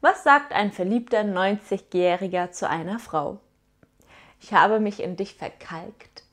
Was sagt ein verliebter 90-Jähriger zu einer Frau? Ich habe mich in dich verkalkt.